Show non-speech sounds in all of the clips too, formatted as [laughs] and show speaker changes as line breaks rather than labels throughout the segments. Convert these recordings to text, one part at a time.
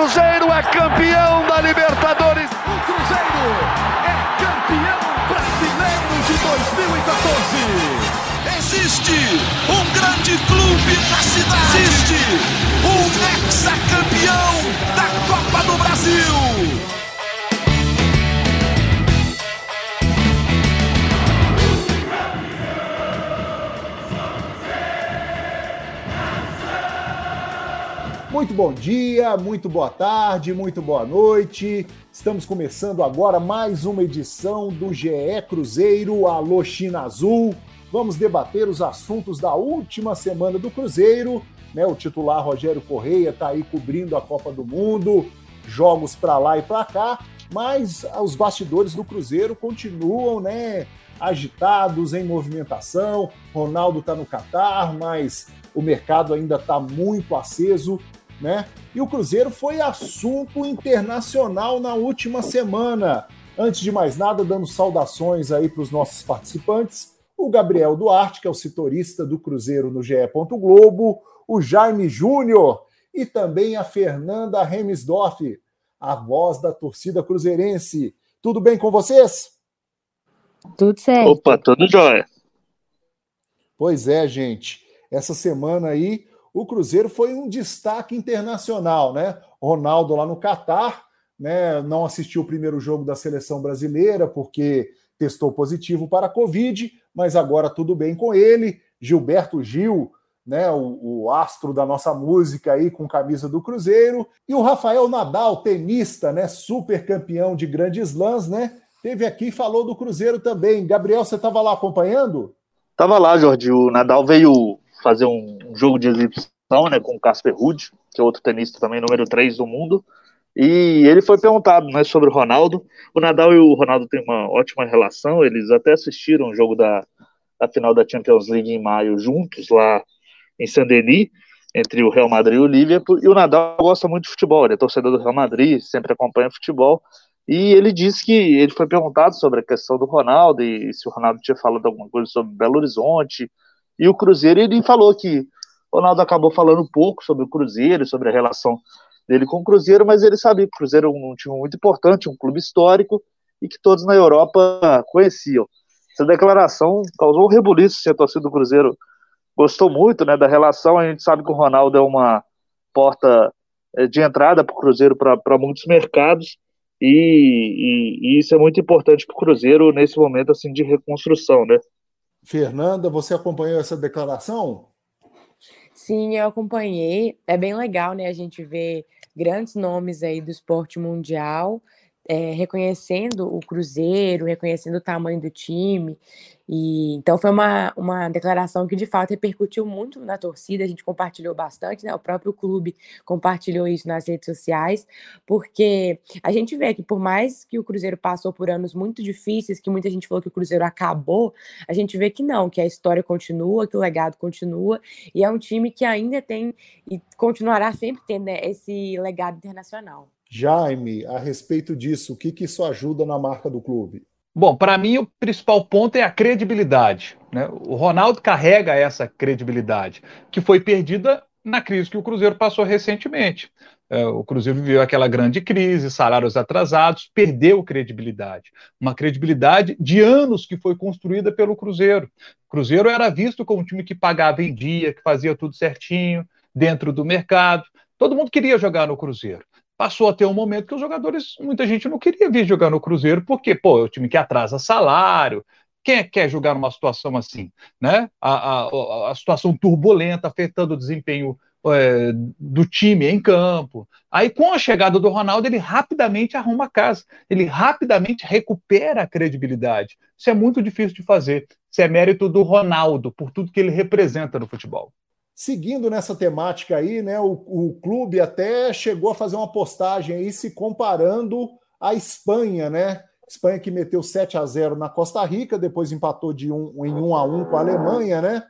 Cruzeiro é campeão da Libertadores.
O Cruzeiro é campeão brasileiro de 2014.
Existe um grande clube na cidade. Existe um hexacampeão
Muito bom dia, muito boa tarde, muito boa noite. Estamos começando agora mais uma edição do GE Cruzeiro Alô China Azul. Vamos debater os assuntos da última semana do Cruzeiro. Né? O titular Rogério Correia está aí cobrindo a Copa do Mundo, jogos para lá e para cá, mas os bastidores do Cruzeiro continuam né, agitados, em movimentação. Ronaldo está no Catar, mas o mercado ainda está muito aceso né? E o Cruzeiro foi assunto internacional na última semana. Antes de mais nada, dando saudações aí para os nossos participantes, o Gabriel Duarte, que é o setorista do Cruzeiro no GE. Globo, o Jaime Júnior e também a Fernanda Remisdorf, a voz da torcida cruzeirense. Tudo bem com vocês?
Tudo certo.
Opa, tudo jóia.
Pois é, gente. Essa semana aí o Cruzeiro foi um destaque internacional, né? Ronaldo lá no Catar, né? Não assistiu o primeiro jogo da seleção brasileira porque testou positivo para a Covid, mas agora tudo bem com ele. Gilberto Gil, né? O, o astro da nossa música aí com camisa do Cruzeiro e o Rafael Nadal, tenista, né? Super campeão de grandes lãs, né? Teve aqui e falou do Cruzeiro também. Gabriel, você estava lá acompanhando?
Tava lá, Jorge. O Nadal veio fazer um, um jogo de exibição né, com o Casper Ruud, que é outro tenista também, número 3 do mundo. E ele foi perguntado né, sobre o Ronaldo. O Nadal e o Ronaldo têm uma ótima relação, eles até assistiram o jogo da, da final da Champions League em maio juntos, lá em Saint-Denis, entre o Real Madrid e o Liverpool. E o Nadal gosta muito de futebol, ele é torcedor do Real Madrid, sempre acompanha futebol. E ele disse que ele foi perguntado sobre a questão do Ronaldo e se o Ronaldo tinha falado alguma coisa sobre Belo Horizonte, e o Cruzeiro, ele falou que o Ronaldo acabou falando um pouco sobre o Cruzeiro, sobre a relação dele com o Cruzeiro, mas ele sabia que o Cruzeiro é um time muito importante, um clube histórico e que todos na Europa conheciam. Essa declaração causou um rebuliço, se a torcida do Cruzeiro gostou muito né, da relação. A gente sabe que o Ronaldo é uma porta eh, de entrada para o Cruzeiro para muitos mercados e, e, e, isso é muito importante para o Cruzeiro nesse momento assim de reconstrução, né?
Fernanda, você acompanhou essa declaração?
Sim, eu acompanhei. É bem legal, né? A gente vê grandes nomes aí do esporte mundial é, reconhecendo o Cruzeiro, reconhecendo o tamanho do time. E, então foi uma, uma declaração que de fato repercutiu muito na torcida, a gente compartilhou bastante, né? O próprio clube compartilhou isso nas redes sociais, porque a gente vê que por mais que o Cruzeiro passou por anos muito difíceis, que muita gente falou que o Cruzeiro acabou, a gente vê que não, que a história continua, que o legado continua, e é um time que ainda tem e continuará sempre tendo né, esse legado internacional.
Jaime, a respeito disso, o que, que isso ajuda na marca do clube?
Bom, para mim o principal ponto é a credibilidade. Né? O Ronaldo carrega essa credibilidade, que foi perdida na crise que o Cruzeiro passou recentemente. É, o Cruzeiro viveu aquela grande crise, salários atrasados, perdeu credibilidade. Uma credibilidade de anos que foi construída pelo Cruzeiro. O Cruzeiro era visto como um time que pagava em dia, que fazia tudo certinho, dentro do mercado. Todo mundo queria jogar no Cruzeiro passou a ter um momento que os jogadores, muita gente não queria vir jogar no Cruzeiro, porque, pô, é o time que atrasa salário, quem é quer jogar numa situação assim, né? A, a, a situação turbulenta afetando o desempenho é, do time em campo. Aí, com a chegada do Ronaldo, ele rapidamente arruma a casa, ele rapidamente recupera a credibilidade. Isso é muito difícil de fazer. Isso é mérito do Ronaldo, por tudo que ele representa no futebol.
Seguindo nessa temática aí, né, o, o clube até chegou a fazer uma postagem aí se comparando à Espanha, né? Espanha que meteu 7 a 0 na Costa Rica, depois empatou de um, em 1 a 1 com a Alemanha, né?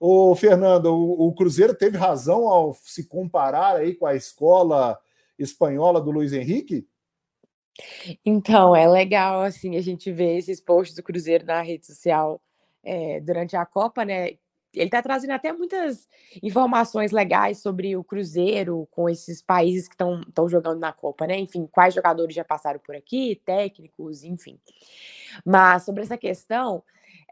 O Fernando, o, o Cruzeiro teve razão ao se comparar aí com a escola espanhola do Luiz Henrique?
Então, é legal assim a gente ver esses posts do Cruzeiro na rede social é, durante a Copa, né? Ele está trazendo até muitas informações legais sobre o Cruzeiro com esses países que estão jogando na Copa, né? Enfim, quais jogadores já passaram por aqui, técnicos, enfim. Mas sobre essa questão,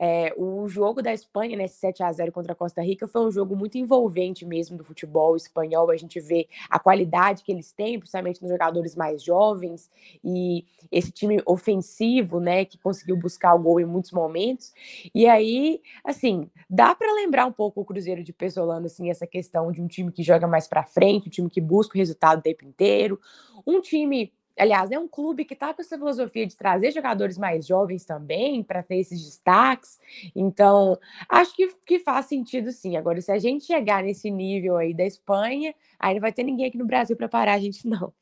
é, o jogo da Espanha, nesse 7 a 0 contra a Costa Rica, foi um jogo muito envolvente mesmo do futebol espanhol. A gente vê a qualidade que eles têm, principalmente nos jogadores mais jovens, e esse time ofensivo, né, que conseguiu buscar o gol em muitos momentos. E aí, assim, dá para lembrar um pouco o Cruzeiro de Pesolano, assim, essa questão de um time que joga mais para frente, um time que busca o resultado o tempo inteiro, um time aliás, é um clube que está com essa filosofia de trazer jogadores mais jovens também para ter esses destaques. Então, acho que, que faz sentido sim. Agora, se a gente chegar nesse nível aí da Espanha, aí não vai ter ninguém aqui no Brasil para parar a gente, não.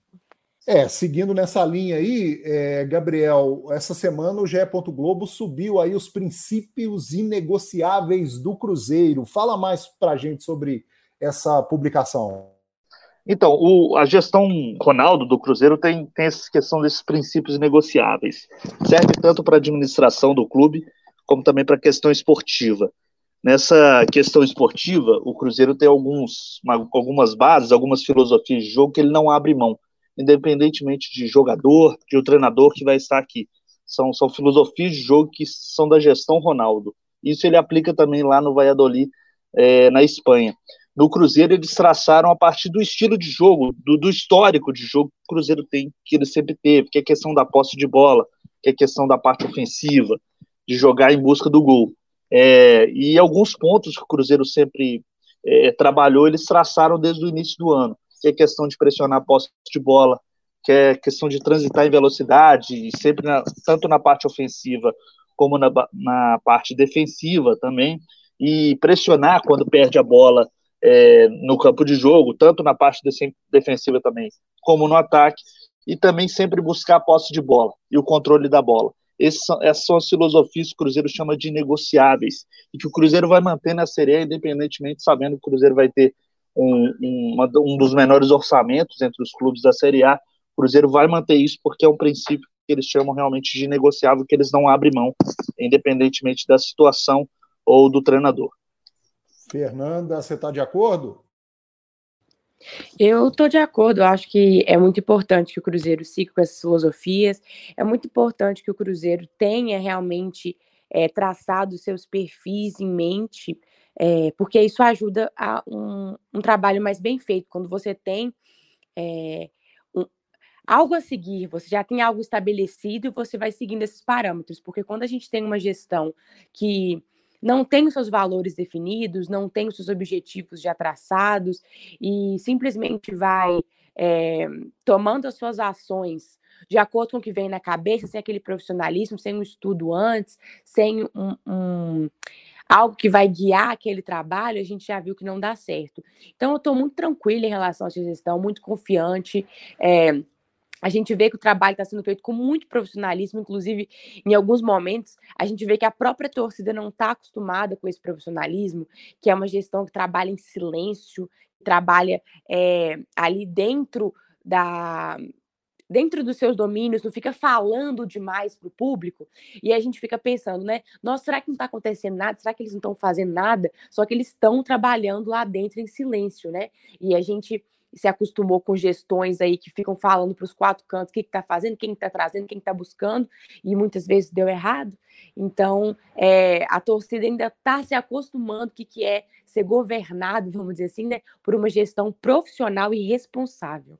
É, seguindo nessa linha aí, é, Gabriel, essa semana o GE. Globo subiu aí os princípios inegociáveis do Cruzeiro. Fala mais para a gente sobre essa publicação.
Então, o, a gestão Ronaldo do Cruzeiro tem, tem essa questão desses princípios negociáveis. Serve tanto para a administração do clube, como também para a questão esportiva. Nessa questão esportiva, o Cruzeiro tem alguns, uma, algumas bases, algumas filosofias de jogo que ele não abre mão, independentemente de jogador, de o treinador que vai estar aqui. São, são filosofias de jogo que são da gestão Ronaldo. Isso ele aplica também lá no Valladolid, é, na Espanha no Cruzeiro eles traçaram a partir do estilo de jogo, do, do, histórico de jogo que o Cruzeiro tem, que ele sempre teve, que é a questão da posse de bola, que é a questão da parte ofensiva, de jogar em busca do gol. É, e alguns pontos que o Cruzeiro sempre é, trabalhou, eles traçaram desde o início do ano, que é a questão de pressionar a posse de bola, que é a questão de transitar em velocidade, e sempre na, tanto na parte ofensiva como na, na parte defensiva também, e pressionar quando perde a bola é, no campo de jogo, tanto na parte defensiva também, como no ataque, e também sempre buscar a posse de bola e o controle da bola. São, essas são as filosofias que o Cruzeiro chama de negociáveis, e que o Cruzeiro vai manter na Série A, independentemente, sabendo que o Cruzeiro vai ter um, um, um dos menores orçamentos entre os clubes da Série A. O Cruzeiro vai manter isso porque é um princípio que eles chamam realmente de negociável, que eles não abrem mão, independentemente da situação ou do treinador.
Fernanda, você está de acordo?
Eu estou de acordo, eu acho que é muito importante que o Cruzeiro siga com essas filosofias, é muito importante que o Cruzeiro tenha realmente é, traçado seus perfis em mente, é, porque isso ajuda a um, um, trabalho mais bem feito. Quando você tem é, um, algo a seguir, você já tem algo estabelecido e você vai seguindo esses parâmetros, porque quando a gente tem uma gestão que não tem os seus valores definidos, não tem os seus objetivos já traçados e simplesmente vai é, tomando as suas ações de acordo com o que vem na cabeça, sem aquele profissionalismo, sem um estudo antes, sem um, um algo que vai guiar aquele trabalho, a gente já viu que não dá certo. Então, eu estou muito tranquila em relação à gestão, muito confiante. É, a gente vê que o trabalho está sendo feito com muito profissionalismo, inclusive em alguns momentos a gente vê que a própria torcida não está acostumada com esse profissionalismo, que é uma gestão que trabalha em silêncio, trabalha é, ali dentro da dentro dos seus domínios, não fica falando demais para o público, e a gente fica pensando, né? Nossa, será que não está acontecendo nada? Será que eles não estão fazendo nada? Só que eles estão trabalhando lá dentro em silêncio, né? E a gente se acostumou com gestões aí que ficam falando para os quatro cantos o que está fazendo, quem está trazendo, quem está buscando, e muitas vezes deu errado. Então, é, a torcida ainda está se acostumando o que, que é ser governado, vamos dizer assim, né, por uma gestão profissional e responsável.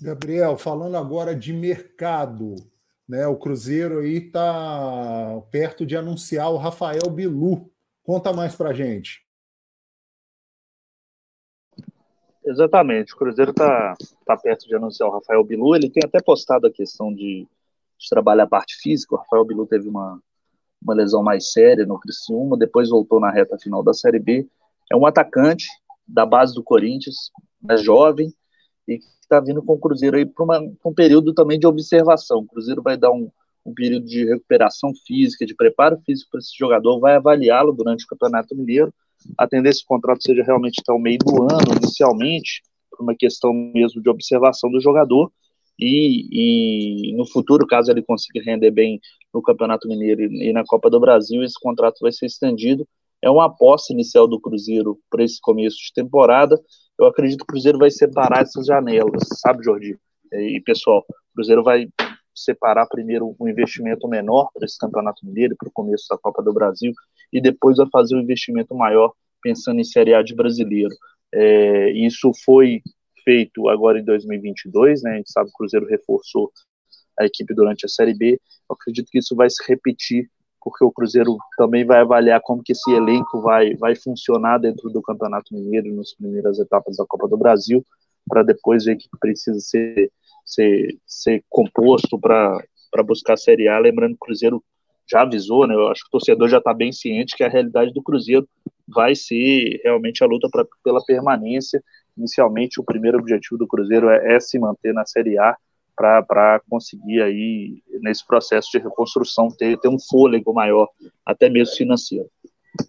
Gabriel, falando agora de mercado, né, o Cruzeiro aí está perto de anunciar o Rafael Bilu. Conta mais para gente.
Exatamente, o Cruzeiro está tá perto de anunciar o Rafael Bilu. Ele tem até postado a questão de, de trabalhar a parte física. O Rafael Bilu teve uma, uma lesão mais séria no Criciúma, depois voltou na reta final da Série B. É um atacante da base do Corinthians, é jovem e que está vindo com o Cruzeiro aí para um período também de observação. O Cruzeiro vai dar um, um período de recuperação física, de preparo físico para esse jogador, vai avaliá-lo durante o Campeonato Mineiro atender esse contrato seja realmente até o meio do ano, inicialmente, por uma questão mesmo de observação do jogador, e, e no futuro, caso ele consiga render bem no Campeonato Mineiro e, e na Copa do Brasil, esse contrato vai ser estendido. é uma aposta inicial do Cruzeiro para esse começo de temporada. Eu acredito que o Cruzeiro vai separar essas janelas, sabe, Jordi? E, pessoal, o Cruzeiro vai separar primeiro um investimento menor para esse Campeonato Mineiro, para o começo da Copa do Brasil, e depois vai fazer um investimento maior pensando em Série A de brasileiro. É, isso foi feito agora em 2022, né? A gente sabe que o Cruzeiro reforçou a equipe durante a Série B. Eu acredito que isso vai se repetir, porque o Cruzeiro também vai avaliar como que esse elenco vai, vai funcionar dentro do Campeonato Mineiro nas primeiras etapas da Copa do Brasil, para depois ver que precisa ser, ser, ser composto para buscar a Série A. Lembrando que o Cruzeiro já avisou, né? Eu acho que o torcedor já está bem ciente que a realidade do Cruzeiro vai ser realmente a luta pra, pela permanência. Inicialmente, o primeiro objetivo do Cruzeiro é, é se manter na Série A para conseguir aí, nesse processo de reconstrução, ter, ter um fôlego maior, até mesmo financeiro.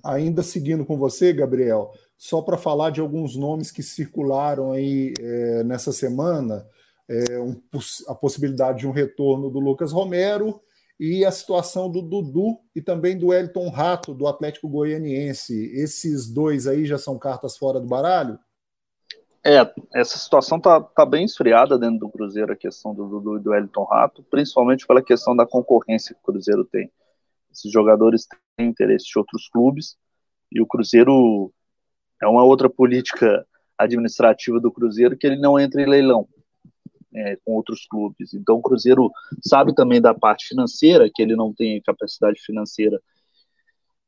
Ainda seguindo com você, Gabriel, só para falar de alguns nomes que circularam aí é, nessa semana, é, um, a possibilidade de um retorno do Lucas Romero e a situação do Dudu e também do Elton Rato, do Atlético Goianiense. Esses dois aí já são cartas fora do baralho?
É, essa situação tá, tá bem esfriada dentro do Cruzeiro, a questão do, do, do Elton Rato, principalmente pela questão da concorrência que o Cruzeiro tem. Esses jogadores têm interesse de outros clubes, e o Cruzeiro é uma outra política administrativa do Cruzeiro que ele não entra em leilão é, com outros clubes. Então o Cruzeiro sabe também da parte financeira, que ele não tem capacidade financeira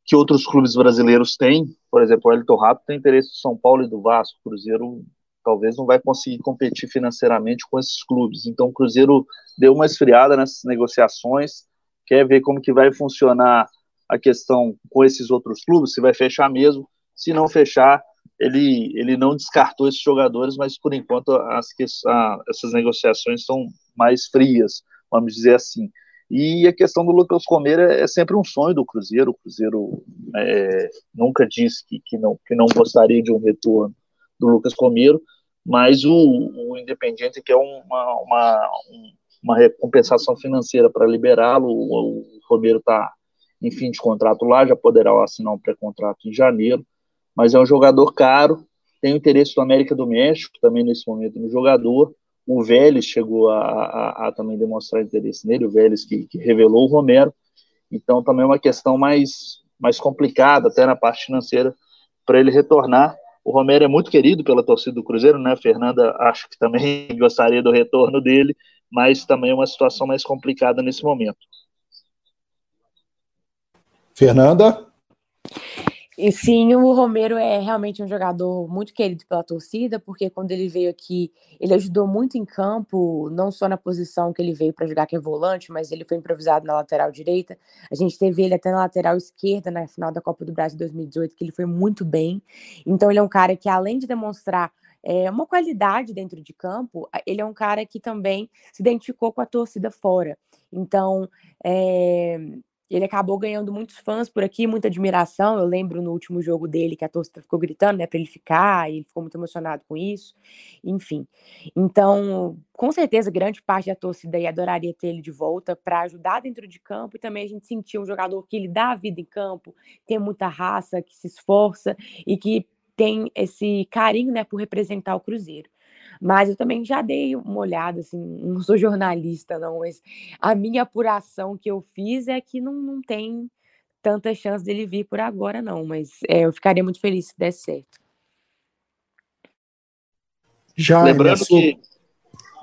que outros clubes brasileiros têm. Por exemplo, o Elton Rato tem interesse do São Paulo e do Vasco. O Cruzeiro talvez não vai conseguir competir financeiramente com esses clubes. Então o Cruzeiro deu uma esfriada nessas negociações, quer ver como que vai funcionar a questão com esses outros clubes, se vai fechar mesmo. Se não fechar, ele, ele não descartou esses jogadores, mas por enquanto as, a, essas negociações são mais frias, vamos dizer assim. E a questão do Lucas Comer é, é sempre um sonho do Cruzeiro. O Cruzeiro é, nunca disse que, que, não, que não gostaria de um retorno do Lucas Comeiro, mas o, o Independiente quer uma, uma, uma recompensação financeira para liberá-lo. O Romero está em fim de contrato lá, já poderá assinar um pré-contrato em janeiro, mas é um jogador caro, tem o interesse do América do México também nesse momento no jogador. O Vélez chegou a, a, a também demonstrar interesse nele, o Vélez que, que revelou o Romero. Então também é uma questão mais, mais complicada, até na parte financeira, para ele retornar. O Romero é muito querido pela torcida do Cruzeiro, né? A Fernanda acho que também [laughs] gostaria do retorno dele, mas também é uma situação mais complicada nesse momento.
Fernanda?
E sim, o Romero é realmente um jogador muito querido pela torcida, porque quando ele veio aqui, ele ajudou muito em campo, não só na posição que ele veio para jogar, que é volante, mas ele foi improvisado na lateral direita. A gente teve ele até na lateral esquerda na final da Copa do Brasil 2018, que ele foi muito bem. Então, ele é um cara que, além de demonstrar é, uma qualidade dentro de campo, ele é um cara que também se identificou com a torcida fora. Então, é, ele acabou ganhando muitos fãs por aqui, muita admiração. Eu lembro no último jogo dele que a torcida ficou gritando, né, para ele ficar, e ele ficou muito emocionado com isso. Enfim. Então, com certeza, grande parte da torcida aí adoraria ter ele de volta para ajudar dentro de campo e também a gente sentir um jogador que ele dá a vida em campo, tem muita raça, que se esforça e que tem esse carinho, né, por representar o Cruzeiro. Mas eu também já dei uma olhada, assim, [laughs] não sou jornalista, não, mas a minha apuração que eu fiz é que não, não tem tanta chance dele vir por agora, não. Mas é, eu ficaria muito feliz se desse certo.
Já Lembrando que,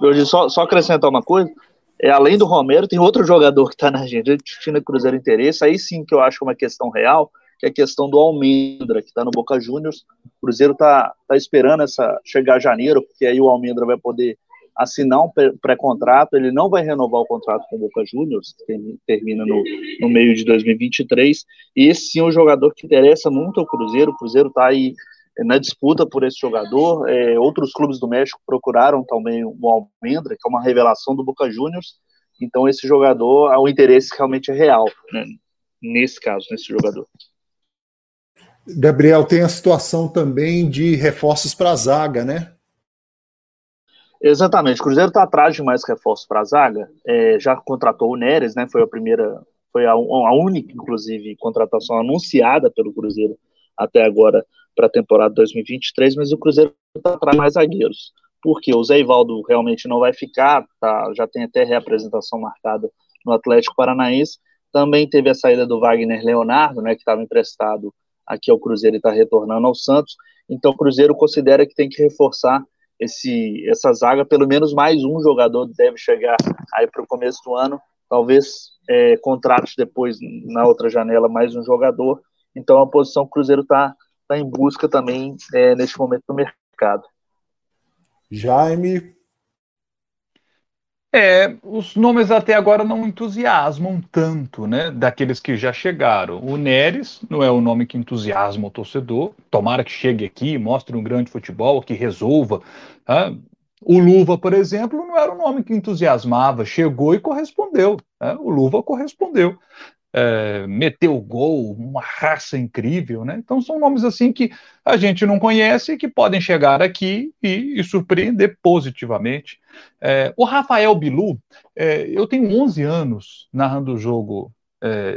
hoje, só, só acrescentar uma coisa, é, além do Romero, tem outro jogador que está na Argentina Cruzeiro Interesse, aí sim que eu acho uma questão real, que é a questão do Almendra, que está no Boca Juniors. O Cruzeiro está tá esperando essa chegar janeiro, porque aí o Almendra vai poder assinar um pré-contrato, ele não vai renovar o contrato com o Boca Juniors, que termina no, no meio de 2023, e esse sim é um jogador que interessa muito ao Cruzeiro, o Cruzeiro está aí na disputa por esse jogador, é, outros clubes do México procuraram também o Almendra, que é uma revelação do Boca Juniors, então esse jogador, o interesse realmente é real, né, nesse caso, nesse jogador.
Gabriel, tem a situação também de reforços para a zaga, né?
Exatamente, o Cruzeiro está atrás de mais reforços para a zaga, é, já contratou o Neres, né? Foi a primeira, foi a, a, única, inclusive, contratação anunciada pelo Cruzeiro até agora para a temporada 2023, mas o Cruzeiro está atrás mais zagueiros. Porque o Zé Ivaldo realmente não vai ficar, tá, já tem até reapresentação marcada no Atlético Paranaense. Também teve a saída do Wagner Leonardo, né, que estava emprestado aqui ao Cruzeiro e está retornando ao Santos. Então o Cruzeiro considera que tem que reforçar esse, essa zaga, pelo menos mais um jogador deve chegar aí para o começo do ano, talvez é, contratos depois na outra janela mais um jogador. Então a posição que o Cruzeiro está tá em busca também é, neste momento no mercado.
Jaime.
É, os nomes até agora não entusiasmam tanto, né? Daqueles que já chegaram. O Neres não é o nome que entusiasma o torcedor. Tomara que chegue aqui, mostre um grande futebol, que resolva. Tá? O Luva, por exemplo, não era um nome que entusiasmava. Chegou e correspondeu. Né? O Luva correspondeu é, meteu gol, uma raça incrível, né? Então são nomes assim que a gente não conhece e que podem chegar aqui e, e surpreender positivamente. É, o Rafael Bilu, é, eu tenho 11 anos narrando o jogo,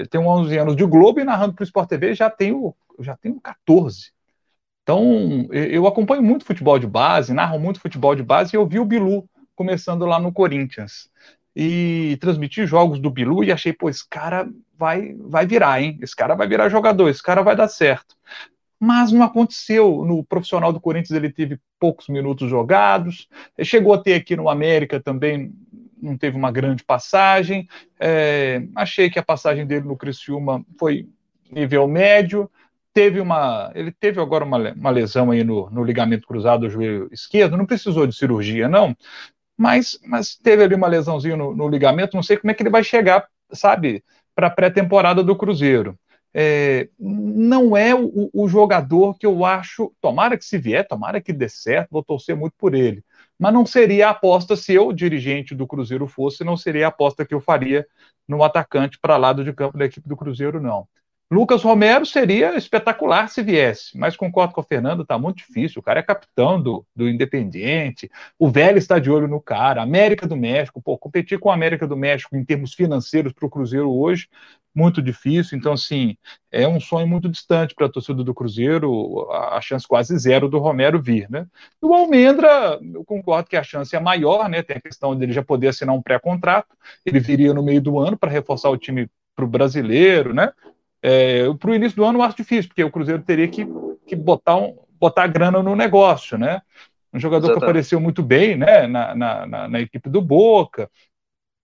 tenho 11 anos de Globo e narrando para o Sport TV já tenho, já tenho 14. Então eu acompanho muito futebol de base, narro muito futebol de base e eu vi o Bilu começando lá no Corinthians e transmiti jogos do Bilu e achei, pô, esse cara vai, vai virar, hein? Esse cara vai virar jogador, esse cara vai dar certo. Mas não aconteceu. No profissional do Corinthians ele teve poucos minutos jogados, chegou a ter aqui no América também, não teve uma grande passagem. É, achei que a passagem dele no Criciúma foi nível médio. Teve uma, ele teve agora uma, uma lesão aí no, no ligamento cruzado do joelho esquerdo, não precisou de cirurgia, não, mas, mas teve ali uma lesãozinha no, no ligamento, não sei como é que ele vai chegar, sabe, para a pré-temporada do Cruzeiro. É, não é o, o, jogador que eu acho. Tomara que se vier, tomara que dê certo, vou torcer muito por ele. Mas não seria a aposta se eu, dirigente do Cruzeiro, fosse, não seria a aposta que eu faria no atacante para lado de campo da equipe do Cruzeiro, não. Lucas Romero seria espetacular se viesse, mas concordo com o Fernando, tá muito difícil. O cara é capitão do, do Independiente, o velho está de olho no cara. América do México, pô, competir com a América do México em termos financeiros para o Cruzeiro hoje, muito difícil. Então, assim, é um sonho muito distante para a torcida do Cruzeiro, a, chance quase zero do Romero vir, né? O Almendra, eu concordo que a chance é maior, né? Tem a questão dele já poder assinar um pré-contrato, ele viria no meio do ano para reforçar o time para o brasileiro, né? É, para o início do ano eu acho difícil, porque o Cruzeiro teria que, que botar, um, botar grana no negócio, né? Um jogador Exatamente. que apareceu muito bem né, na, na, na, equipe do Boca.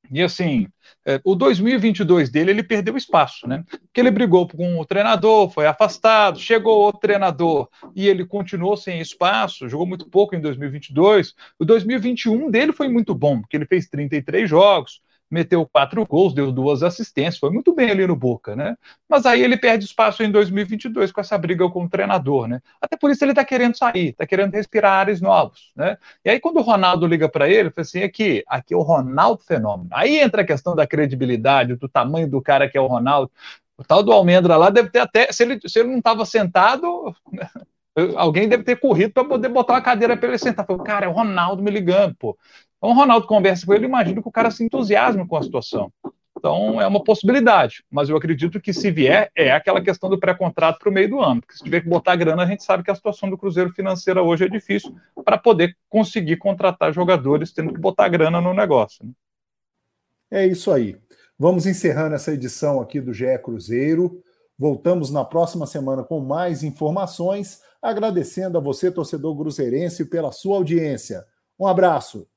E assim, é, o 2022 dele, ele perdeu espaço, né? Porque ele brigou com o treinador, foi afastado, chegou outro treinador e ele continuou sem espaço, jogou muito pouco em 2022. O 2021 dele foi muito bom, porque ele fez 33 jogos, meteu quatro gols, deu duas assistências, foi muito bem ali no Boca, né? Mas aí ele perde espaço em 2022 com essa briga com o treinador, né? Até por isso ele tá querendo sair, tá querendo respirar ares novos, né? E aí quando o Ronaldo liga para ele, fala assim, aqui, aqui é o Ronaldo fenômeno. Aí entra a questão da credibilidade, do tamanho do cara que é o Ronaldo. O tal do Almendra lá deve ter até, se ele, se ele não estava sentado, [laughs] alguém deve ter corrido para poder botar uma cadeira para ele sentar. Falei, cara, é o Ronaldo me ligando, pô. Então o Ronaldo conversa com ele, imagino que o cara se entusiasme com a situação. Então é uma possibilidade, mas eu acredito que se vier é aquela questão do pré-contrato para o meio do ano, porque se tiver que botar grana, a gente sabe que a situação do Cruzeiro financeira hoje é difícil para poder conseguir contratar jogadores tendo que botar grana no negócio. Né?
É isso aí. Vamos encerrando essa edição aqui do GE Cruzeiro. Voltamos na próxima semana com mais informações, agradecendo a você, torcedor cruzeirense, pela sua audiência. Um abraço.